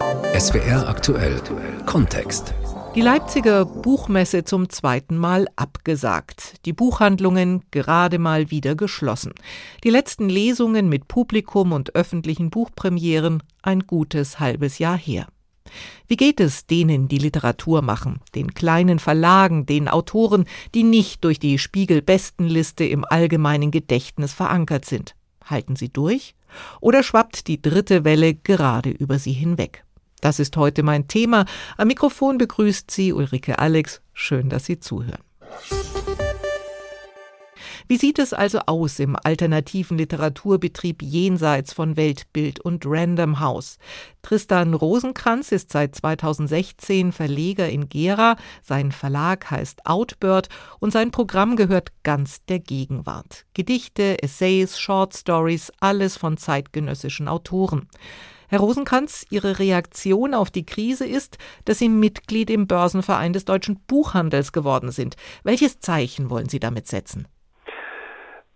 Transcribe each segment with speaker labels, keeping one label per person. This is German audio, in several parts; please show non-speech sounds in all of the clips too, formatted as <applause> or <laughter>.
Speaker 1: SWR aktuell Kontext.
Speaker 2: Die Leipziger Buchmesse zum zweiten Mal abgesagt. Die Buchhandlungen gerade mal wieder geschlossen. Die letzten Lesungen mit Publikum und öffentlichen Buchpremieren ein gutes halbes Jahr her. Wie geht es denen, die Literatur machen, den kleinen Verlagen, den Autoren, die nicht durch die Spiegel-Bestenliste im allgemeinen Gedächtnis verankert sind? Halten sie durch? Oder schwappt die dritte Welle gerade über sie hinweg? Das ist heute mein Thema. Am Mikrofon begrüßt Sie Ulrike Alex. Schön, dass Sie zuhören. Wie sieht es also aus im alternativen Literaturbetrieb jenseits von Weltbild und Random House? Tristan Rosenkranz ist seit 2016 Verleger in Gera, sein Verlag heißt Outbird und sein Programm gehört ganz der Gegenwart. Gedichte, Essays, Short Stories, alles von zeitgenössischen Autoren. Herr Rosenkranz, Ihre Reaktion auf die Krise ist, dass Sie Mitglied im Börsenverein des deutschen Buchhandels geworden sind. Welches Zeichen wollen Sie damit setzen?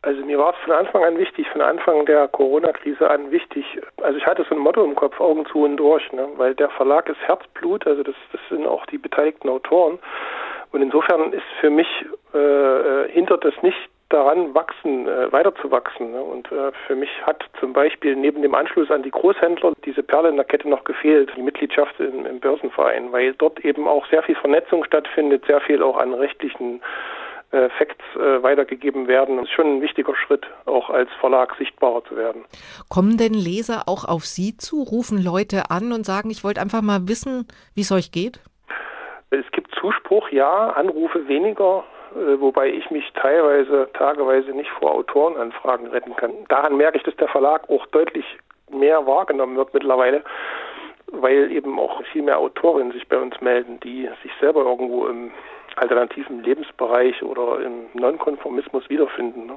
Speaker 3: Also mir war es von Anfang an wichtig, von Anfang der Corona-Krise an wichtig. Also ich hatte so ein Motto im Kopf, Augen zu und durch, ne? weil der Verlag ist Herzblut, also das, das sind auch die beteiligten Autoren. Und insofern ist für mich äh, äh hindert das nicht daran, wachsen, äh, weiterzuwachsen. Ne? Und äh, für mich hat zum Beispiel neben dem Anschluss an die Großhändler diese Perle in der Kette noch gefehlt, die Mitgliedschaft im, im Börsenverein, weil dort eben auch sehr viel Vernetzung stattfindet, sehr viel auch an rechtlichen äh, Facts äh, weitergegeben werden. Das ist schon ein wichtiger Schritt, auch als Verlag sichtbarer zu werden.
Speaker 2: Kommen denn Leser auch auf Sie zu, rufen Leute an und sagen, ich wollte einfach mal wissen, wie es euch geht?
Speaker 3: Es gibt Zuspruch, ja, Anrufe weniger, äh, wobei ich mich teilweise, tageweise nicht vor Autorenanfragen retten kann. Daran merke ich, dass der Verlag auch deutlich mehr wahrgenommen wird mittlerweile, weil eben auch viel mehr Autorinnen sich bei uns melden, die sich selber irgendwo im alternativen Lebensbereich oder im Nonkonformismus wiederfinden. Ne?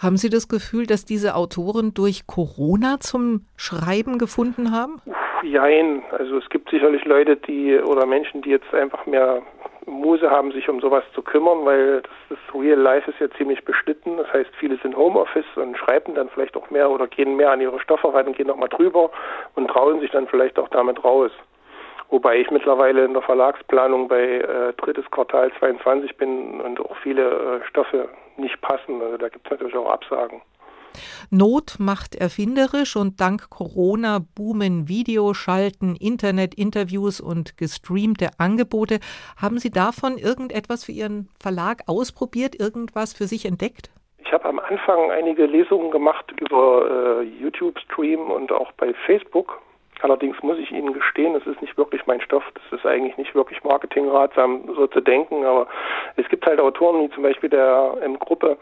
Speaker 2: Haben Sie das Gefühl, dass diese Autoren durch Corona zum Schreiben gefunden haben?
Speaker 3: Jein. Also es gibt sicherlich Leute, die oder Menschen, die jetzt einfach mehr Muse haben, sich um sowas zu kümmern, weil das, das Real Life ist ja ziemlich beschnitten. Das heißt, viele sind Homeoffice und schreiben dann vielleicht auch mehr oder gehen mehr an ihre Stoffe rein und gehen nochmal drüber und trauen sich dann vielleicht auch damit raus. Wobei ich mittlerweile in der Verlagsplanung bei äh, drittes Quartal 22 bin und auch viele äh, Stoffe nicht passen. Also da gibt es natürlich auch Absagen.
Speaker 2: Not macht erfinderisch und dank Corona boomen Videoschalten, Internet-Interviews und gestreamte Angebote. Haben Sie davon irgendetwas für Ihren Verlag ausprobiert, irgendwas für sich entdeckt?
Speaker 3: Ich habe am Anfang einige Lesungen gemacht über äh, YouTube-Stream und auch bei Facebook Allerdings muss ich Ihnen gestehen, es ist nicht wirklich mein Stoff. Das ist eigentlich nicht wirklich marketingratsam, so zu denken. Aber es gibt halt Autoren, wie zum Beispiel der M Gruppe,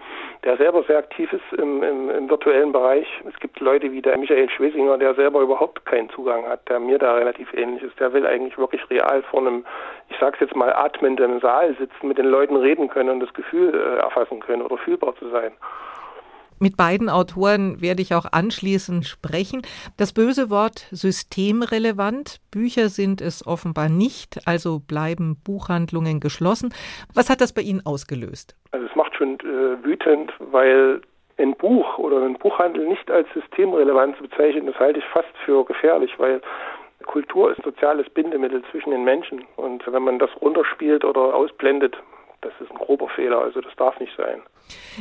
Speaker 3: der selber sehr aktiv ist im, im, im virtuellen Bereich. Es gibt Leute wie der Michael Schwesinger, der selber überhaupt keinen Zugang hat, der mir da relativ ähnlich ist. Der will eigentlich wirklich real vor einem, ich sag's jetzt mal, atmenden Saal sitzen, mit den Leuten reden können und das Gefühl äh, erfassen können oder fühlbar zu sein.
Speaker 2: Mit beiden Autoren werde ich auch anschließend sprechen. Das böse Wort systemrelevant. Bücher sind es offenbar nicht, also bleiben Buchhandlungen geschlossen. Was hat das bei Ihnen ausgelöst?
Speaker 3: Also es macht schon äh, wütend, weil ein Buch oder ein Buchhandel nicht als systemrelevant zu bezeichnen, das halte ich fast für gefährlich, weil Kultur ist soziales Bindemittel zwischen den Menschen. Und wenn man das runterspielt oder ausblendet, das ist ein grober Fehler, also das darf nicht sein.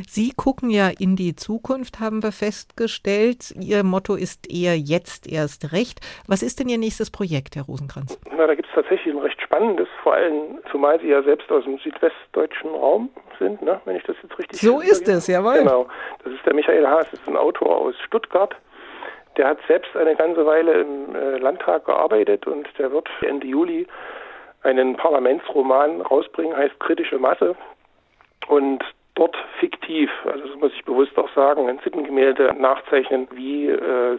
Speaker 2: Sie gucken ja in die Zukunft, haben wir festgestellt. Ihr Motto ist eher jetzt erst recht. Was ist denn Ihr nächstes Projekt, Herr Rosenkranz?
Speaker 3: Na, da gibt es tatsächlich ein recht spannendes, vor allem, zumal Sie ja selbst aus dem südwestdeutschen Raum sind, ne? wenn ich das jetzt richtig
Speaker 2: So ist es, jawohl.
Speaker 3: Genau. Das ist der Michael Haas, das ist ein Autor aus Stuttgart. Der hat selbst eine ganze Weile im äh, Landtag gearbeitet und der wird Ende Juli einen Parlamentsroman rausbringen, heißt Kritische Masse. Und dort fiktiv, also das muss ich bewusst auch sagen, ein Sittengemälde nachzeichnen, wie äh,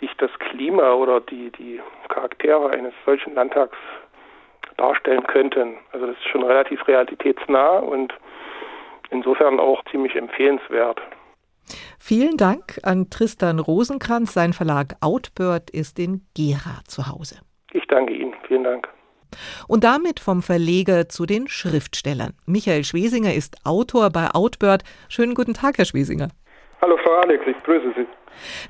Speaker 3: sich das Klima oder die, die Charaktere eines solchen Landtags darstellen könnten. Also das ist schon relativ realitätsnah und insofern auch ziemlich empfehlenswert.
Speaker 2: Vielen Dank an Tristan Rosenkranz. Sein Verlag Outbird ist in Gera zu Hause.
Speaker 3: Ich danke Ihnen. Vielen Dank.
Speaker 2: Und damit vom Verleger zu den Schriftstellern. Michael Schwesinger ist Autor bei Outbird. Schönen guten Tag, Herr Schwesinger.
Speaker 4: Hallo Frau Alex, ich grüße Sie.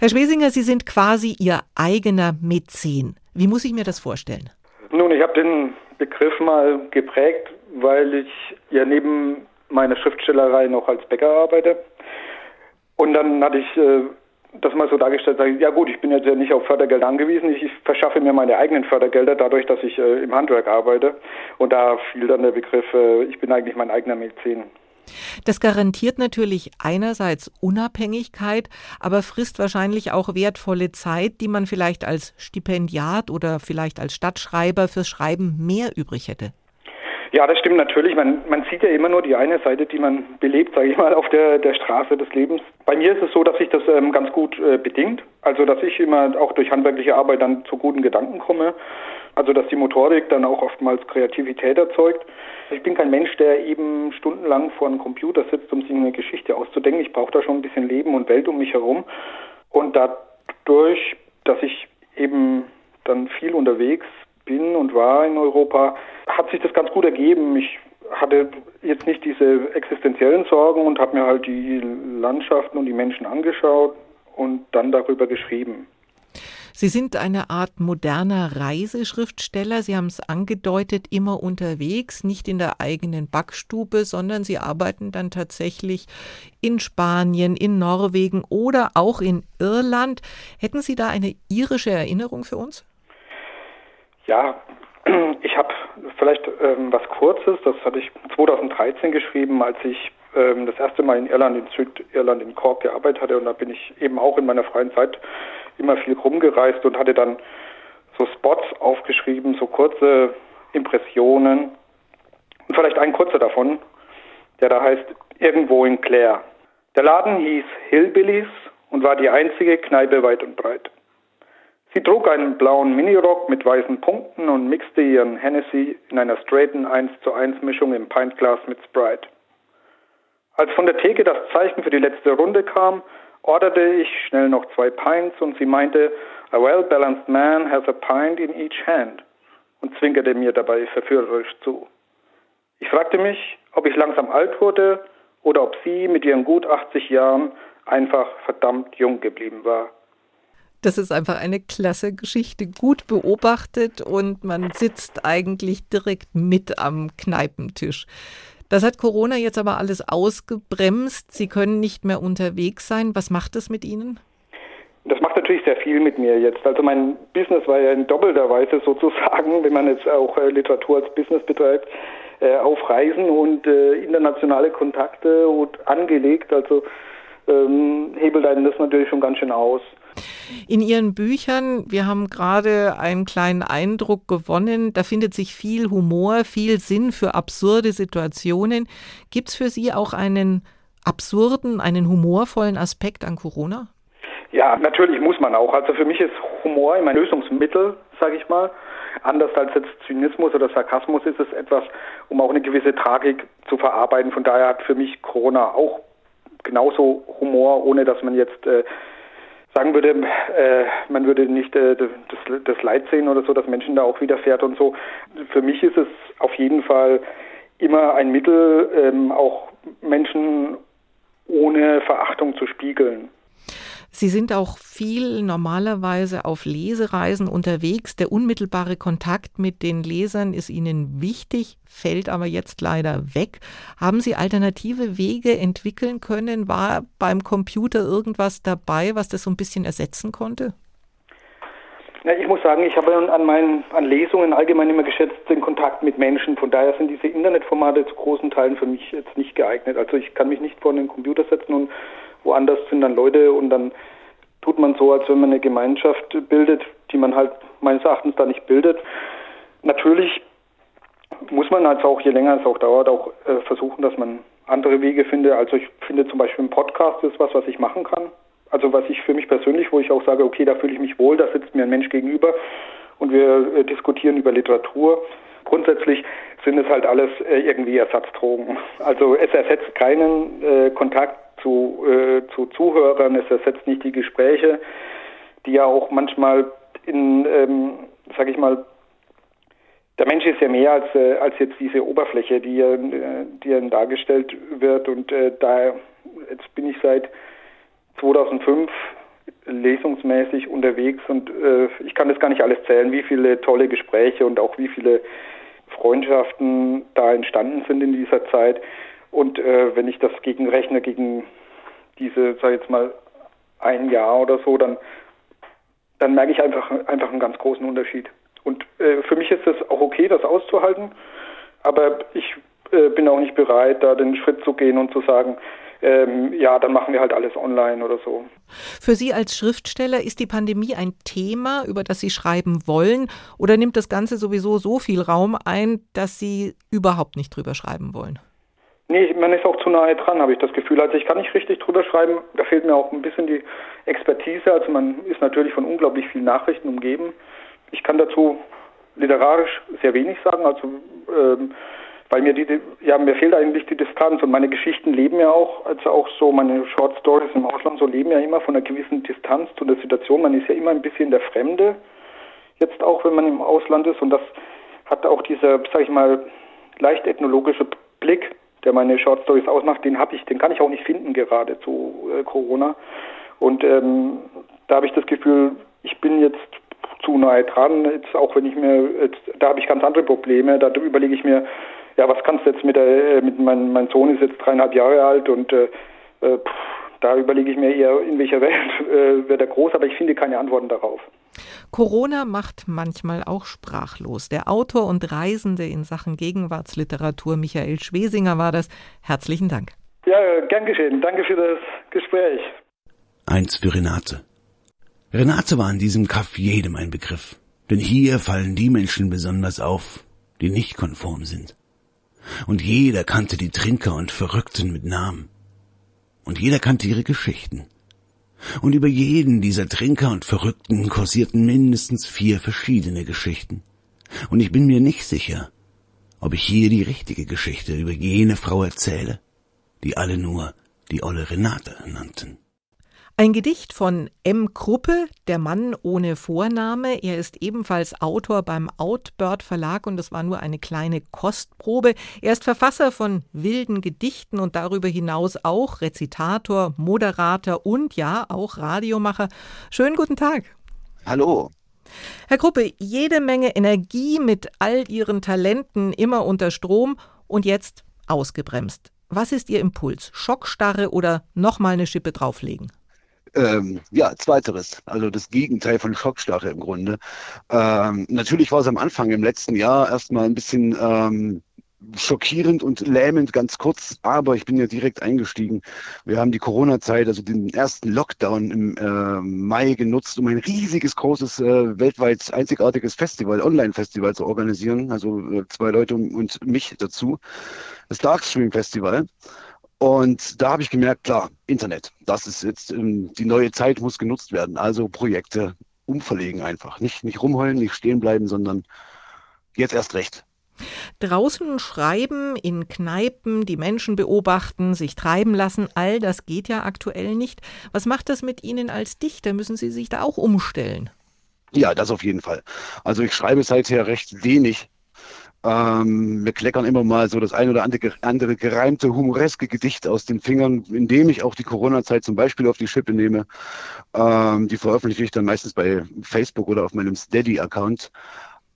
Speaker 2: Herr Schwesinger, Sie sind quasi Ihr eigener Mäzen. Wie muss ich mir das vorstellen?
Speaker 4: Nun, ich habe den Begriff mal geprägt, weil ich ja neben meiner Schriftstellerei noch als Bäcker arbeite. Und dann hatte ich äh, das mal so dargestellt, sage ich, ja gut, ich bin jetzt ja nicht auf Fördergelder angewiesen, ich, ich verschaffe mir meine eigenen Fördergelder dadurch, dass ich äh, im Handwerk arbeite. Und da fiel dann der Begriff, äh, ich bin eigentlich mein eigener Mäzen.
Speaker 2: Das garantiert natürlich einerseits Unabhängigkeit, aber frisst wahrscheinlich auch wertvolle Zeit, die man vielleicht als Stipendiat oder vielleicht als Stadtschreiber fürs Schreiben mehr übrig hätte.
Speaker 4: Ja, das stimmt natürlich. Man, man sieht ja immer nur die eine Seite, die man belebt, sage ich mal, auf der, der Straße des Lebens. Bei mir ist es so, dass sich das ähm, ganz gut äh, bedingt. Also, dass ich immer auch durch handwerkliche Arbeit dann zu guten Gedanken komme. Also, dass die Motorik dann auch oftmals Kreativität erzeugt. Ich bin kein Mensch, der eben stundenlang vor einem Computer sitzt, um sich eine Geschichte auszudenken. Ich brauche da schon ein bisschen Leben und Welt um mich herum. Und dadurch, dass ich eben dann viel unterwegs bin und war in Europa, hat sich das ganz gut ergeben. Ich hatte jetzt nicht diese existenziellen Sorgen und habe mir halt die Landschaften und die Menschen angeschaut und dann darüber geschrieben.
Speaker 2: Sie sind eine Art moderner Reiseschriftsteller. Sie haben es angedeutet, immer unterwegs, nicht in der eigenen Backstube, sondern Sie arbeiten dann tatsächlich in Spanien, in Norwegen oder auch in Irland. Hätten Sie da eine irische Erinnerung für uns?
Speaker 4: Ja, <clears throat> ich habe vielleicht ähm, was Kurzes, das hatte ich 2013 geschrieben, als ich ähm, das erste Mal in Irland, in Südirland, in Cork gearbeitet hatte. Und da bin ich eben auch in meiner freien Zeit immer viel rumgereist und hatte dann so Spots aufgeschrieben, so kurze Impressionen. Und vielleicht ein kurzer davon, der da heißt Irgendwo in Clare. Der Laden hieß Hillbillies und war die einzige Kneipe weit und breit. Sie trug einen blauen Minirock mit weißen Punkten und mixte ihren Hennessy in einer straighten 1 zu 1 Mischung im Pintglas mit Sprite. Als von der Theke das Zeichen für die letzte Runde kam, orderte ich schnell noch zwei Pints und sie meinte, a well-balanced man has a pint in each hand und zwinkerte mir dabei verführerisch zu. Ich fragte mich, ob ich langsam alt wurde oder ob sie mit ihren gut 80 Jahren einfach verdammt jung geblieben war.
Speaker 2: Das ist einfach eine klasse Geschichte, gut beobachtet und man sitzt eigentlich direkt mit am Kneipentisch. Das hat Corona jetzt aber alles ausgebremst. Sie können nicht mehr unterwegs sein. Was macht das mit Ihnen?
Speaker 4: Das macht natürlich sehr viel mit mir jetzt. Also mein Business war ja in doppelter Weise sozusagen, wenn man jetzt auch äh, Literatur als Business betreibt, äh, auf Reisen und äh, internationale Kontakte und angelegt. Also ähm, hebelt einen das natürlich schon ganz schön aus.
Speaker 2: In Ihren Büchern, wir haben gerade einen kleinen Eindruck gewonnen, da findet sich viel Humor, viel Sinn für absurde Situationen. Gibt es für Sie auch einen absurden, einen humorvollen Aspekt an Corona?
Speaker 4: Ja, natürlich muss man auch. Also für mich ist Humor immer ein Lösungsmittel, sage ich mal. Anders als jetzt Zynismus oder Sarkasmus ist es etwas, um auch eine gewisse Tragik zu verarbeiten. Von daher hat für mich Corona auch genauso Humor, ohne dass man jetzt äh, sagen würde, äh, man würde nicht äh, das, das Leid sehen oder so, dass Menschen da auch widerfährt und so. Für mich ist es auf jeden Fall immer ein Mittel, ähm, auch Menschen ohne Verachtung zu spiegeln.
Speaker 2: Sie sind auch viel normalerweise auf Lesereisen unterwegs. Der unmittelbare Kontakt mit den Lesern ist Ihnen wichtig, fällt aber jetzt leider weg. Haben Sie alternative Wege entwickeln können? War beim Computer irgendwas dabei, was das so ein bisschen ersetzen konnte?
Speaker 4: Ja, ich muss sagen, ich habe an meinen an Lesungen allgemein immer geschätzt den Kontakt mit Menschen. Von daher sind diese Internetformate zu großen Teilen für mich jetzt nicht geeignet. Also ich kann mich nicht vor den Computer setzen und woanders sind dann Leute und dann tut man so, als wenn man eine Gemeinschaft bildet, die man halt meines Erachtens da nicht bildet. Natürlich muss man also auch, je länger es auch dauert, auch äh, versuchen, dass man andere Wege findet. Also ich finde zum Beispiel ein Podcast ist was, was ich machen kann. Also was ich für mich persönlich, wo ich auch sage, okay, da fühle ich mich wohl, da sitzt mir ein Mensch gegenüber und wir äh, diskutieren über Literatur. Grundsätzlich sind es halt alles äh, irgendwie Ersatzdrogen. Also es ersetzt keinen Kontakt zu, äh, zu Zuhörern, es ersetzt nicht die Gespräche, die ja auch manchmal in, ähm, sag ich mal, der Mensch ist ja mehr als, äh, als jetzt diese Oberfläche, die, äh, die dargestellt wird. Und äh, da, jetzt bin ich seit 2005 lesungsmäßig unterwegs und äh, ich kann das gar nicht alles zählen, wie viele tolle Gespräche und auch wie viele Freundschaften da entstanden sind in dieser Zeit. Und äh, wenn ich das gegenrechne gegen diese, sag ich jetzt mal, ein Jahr oder so, dann, dann merke ich einfach, einfach einen ganz großen Unterschied. Und äh, für mich ist es auch okay, das auszuhalten, aber ich äh, bin auch nicht bereit, da den Schritt zu gehen und zu sagen, ähm, ja, dann machen wir halt alles online oder so.
Speaker 2: Für Sie als Schriftsteller ist die Pandemie ein Thema, über das Sie schreiben wollen, oder nimmt das Ganze sowieso so viel Raum ein, dass Sie überhaupt nicht drüber schreiben wollen?
Speaker 4: Nee, man ist auch zu nahe dran, habe ich das Gefühl. Also ich kann nicht richtig drüber schreiben, da fehlt mir auch ein bisschen die Expertise. Also man ist natürlich von unglaublich vielen Nachrichten umgeben. Ich kann dazu literarisch sehr wenig sagen. Also ähm, weil mir die, ja, mir fehlt eigentlich die Distanz und meine Geschichten leben ja auch, also auch so meine Short Stories im Ausland, so leben ja immer von einer gewissen Distanz zu der Situation. Man ist ja immer ein bisschen der Fremde, jetzt auch, wenn man im Ausland ist und das hat auch dieser, sag ich mal, leicht ethnologische Blick, der meine Short Stories ausmacht, den habe ich, den kann ich auch nicht finden gerade zu äh, Corona. Und ähm, da habe ich das Gefühl, ich bin jetzt zu nahe dran, jetzt auch wenn ich mir, jetzt, da habe ich ganz andere Probleme, da überlege ich mir, ja, was kannst du jetzt mit der, äh, mit mein, mein Sohn ist jetzt dreieinhalb Jahre alt und äh, äh, pff, da überlege ich mir eher, in welcher Welt äh, wird er groß, aber ich finde keine Antworten darauf.
Speaker 2: Corona macht manchmal auch sprachlos. Der Autor und Reisende in Sachen Gegenwartsliteratur Michael Schwesinger war das. Herzlichen Dank.
Speaker 4: Ja, gern geschehen. Danke für das Gespräch.
Speaker 1: Eins für Renate. Renate war in diesem Kaff jedem ein Begriff. Denn hier fallen die Menschen besonders auf, die nicht konform sind. Und jeder kannte die Trinker und Verrückten mit Namen. Und jeder kannte ihre Geschichten. Und über jeden dieser Trinker und Verrückten kursierten mindestens vier verschiedene Geschichten. Und ich bin mir nicht sicher, ob ich hier die richtige Geschichte über jene Frau erzähle, die alle nur die olle Renate nannten.
Speaker 2: Ein Gedicht von M. Kruppe, der Mann ohne Vorname. Er ist ebenfalls Autor beim Outbird Verlag und es war nur eine kleine Kostprobe. Er ist Verfasser von wilden Gedichten und darüber hinaus auch Rezitator, Moderator und ja, auch Radiomacher. Schönen guten Tag.
Speaker 5: Hallo.
Speaker 2: Herr Kruppe, jede Menge Energie mit all Ihren Talenten immer unter Strom und jetzt ausgebremst. Was ist Ihr Impuls? Schockstarre oder nochmal eine Schippe drauflegen?
Speaker 5: Ähm, ja, zweiteres, also das Gegenteil von Schockstarre im Grunde. Ähm, natürlich war es am Anfang im letzten Jahr erstmal ein bisschen ähm, schockierend und lähmend ganz kurz, aber ich bin ja direkt eingestiegen. Wir haben die Corona-Zeit, also den ersten Lockdown im äh, Mai genutzt, um ein riesiges, großes, äh, weltweit einzigartiges Festival, Online-Festival zu organisieren. Also äh, zwei Leute und mich dazu. Das Darkstream Festival. Und da habe ich gemerkt, klar, Internet, das ist jetzt, ähm, die neue Zeit muss genutzt werden. Also Projekte umverlegen einfach. Nicht, nicht rumheulen, nicht stehen bleiben, sondern jetzt erst recht.
Speaker 2: Draußen schreiben, in Kneipen, die Menschen beobachten, sich treiben lassen, all das geht ja aktuell nicht. Was macht das mit Ihnen als Dichter? Müssen Sie sich da auch umstellen?
Speaker 5: Ja, das auf jeden Fall. Also ich schreibe seither recht wenig ähm, wir kleckern immer mal so das ein oder andere, gereimte, humoreske Gedicht aus den Fingern, indem ich auch die Corona-Zeit zum Beispiel auf die Schippe nehme. Ähm, die veröffentliche ich dann meistens bei Facebook oder auf meinem Steady-Account.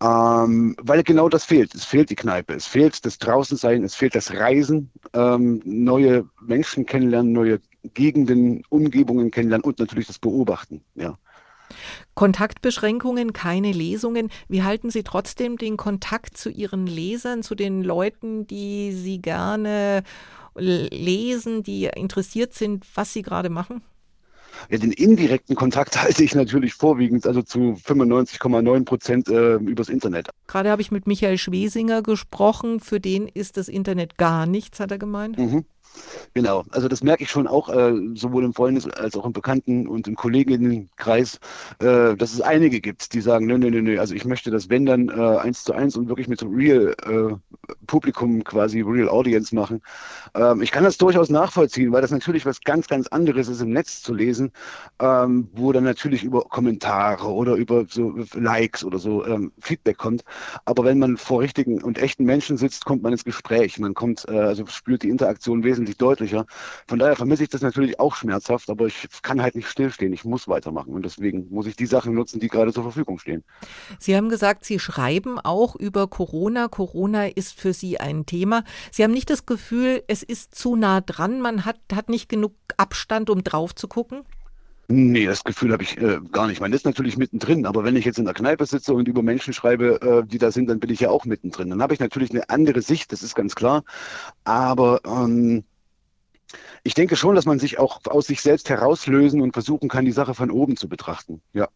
Speaker 5: Ähm, weil genau das fehlt. Es fehlt die Kneipe, es fehlt das Draußensein, es fehlt das Reisen, ähm, neue Menschen kennenlernen, neue Gegenden, Umgebungen kennenlernen und natürlich das Beobachten. Ja.
Speaker 2: Kontaktbeschränkungen, keine Lesungen. Wie halten Sie trotzdem den Kontakt zu Ihren Lesern, zu den Leuten, die Sie gerne lesen, die interessiert sind, was Sie gerade machen?
Speaker 5: Ja, den indirekten Kontakt <laughs> halte ich natürlich vorwiegend, also zu 95,9 Prozent äh, übers Internet.
Speaker 2: Gerade habe ich mit Michael Schwesinger gesprochen. Für den ist das Internet gar nichts, hat er gemeint.
Speaker 5: Mhm. Genau, also das merke ich schon auch, äh, sowohl im Freundes- als auch im Bekannten- und im Kolleginnenkreis, äh, dass es einige gibt, die sagen, nö, nö, nö, nö, also ich möchte das, wenn dann, äh, eins zu eins und wirklich mit Real äh, Publikum quasi, Real Audience machen. Ähm, ich kann das durchaus nachvollziehen, weil das natürlich was ganz, ganz anderes ist, im Netz zu lesen, ähm, wo dann natürlich über Kommentare oder über so Likes oder so ähm, Feedback kommt. Aber wenn man vor richtigen und echten Menschen sitzt, kommt man ins Gespräch. Man kommt, äh, also spürt die Interaktion wesentlich wesentlich deutlicher. Von daher vermisse ich das natürlich auch schmerzhaft, aber ich kann halt nicht stillstehen. Ich muss weitermachen und deswegen muss ich die Sachen nutzen, die gerade zur Verfügung stehen.
Speaker 2: Sie haben gesagt, Sie schreiben auch über Corona. Corona ist für Sie ein Thema. Sie haben nicht das Gefühl, es ist zu nah dran, man hat, hat nicht genug Abstand, um drauf zu gucken?
Speaker 5: Nee, das Gefühl habe ich äh, gar nicht. Man ist natürlich mittendrin, aber wenn ich jetzt in der Kneipe sitze und über Menschen schreibe, äh, die da sind, dann bin ich ja auch mittendrin. Dann habe ich natürlich eine andere Sicht, das ist ganz klar. Aber ähm, ich denke schon, dass man sich auch aus sich selbst herauslösen und versuchen kann, die Sache von oben zu betrachten. Ja.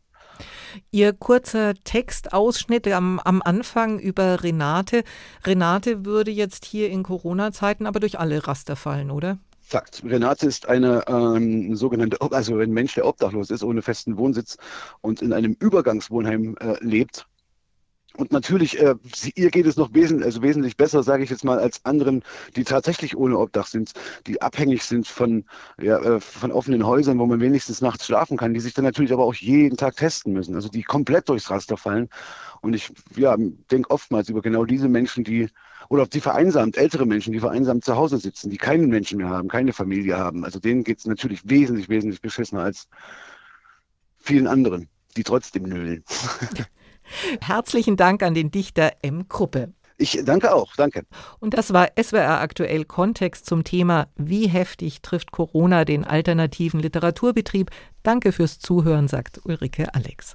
Speaker 2: Ihr kurzer Textausschnitt am, am Anfang über Renate. Renate würde jetzt hier in Corona-Zeiten aber durch alle Raster fallen, oder?
Speaker 5: Fakt. Renate ist eine ähm, sogenannte, also ein Mensch, der obdachlos ist, ohne festen Wohnsitz und in einem Übergangswohnheim äh, lebt. Und natürlich, äh, ihr geht es noch wesentlich, also wesentlich besser, sage ich jetzt mal, als anderen, die tatsächlich ohne Obdach sind, die abhängig sind von, ja, äh, von offenen Häusern, wo man wenigstens nachts schlafen kann, die sich dann natürlich aber auch jeden Tag testen müssen, also die komplett durchs Raster fallen. Und ich ja, denke oftmals über genau diese Menschen, die, oder die vereinsamt, ältere Menschen, die vereinsamt zu Hause sitzen, die keinen Menschen mehr haben, keine Familie haben. Also denen geht es natürlich wesentlich, wesentlich beschissener als vielen anderen, die trotzdem nölen. <laughs>
Speaker 2: Herzlichen Dank an den Dichter M. Kruppe.
Speaker 5: Ich danke auch, danke.
Speaker 2: Und das war SWR aktuell Kontext zum Thema Wie heftig trifft Corona den alternativen Literaturbetrieb? Danke fürs Zuhören, sagt Ulrike Alex.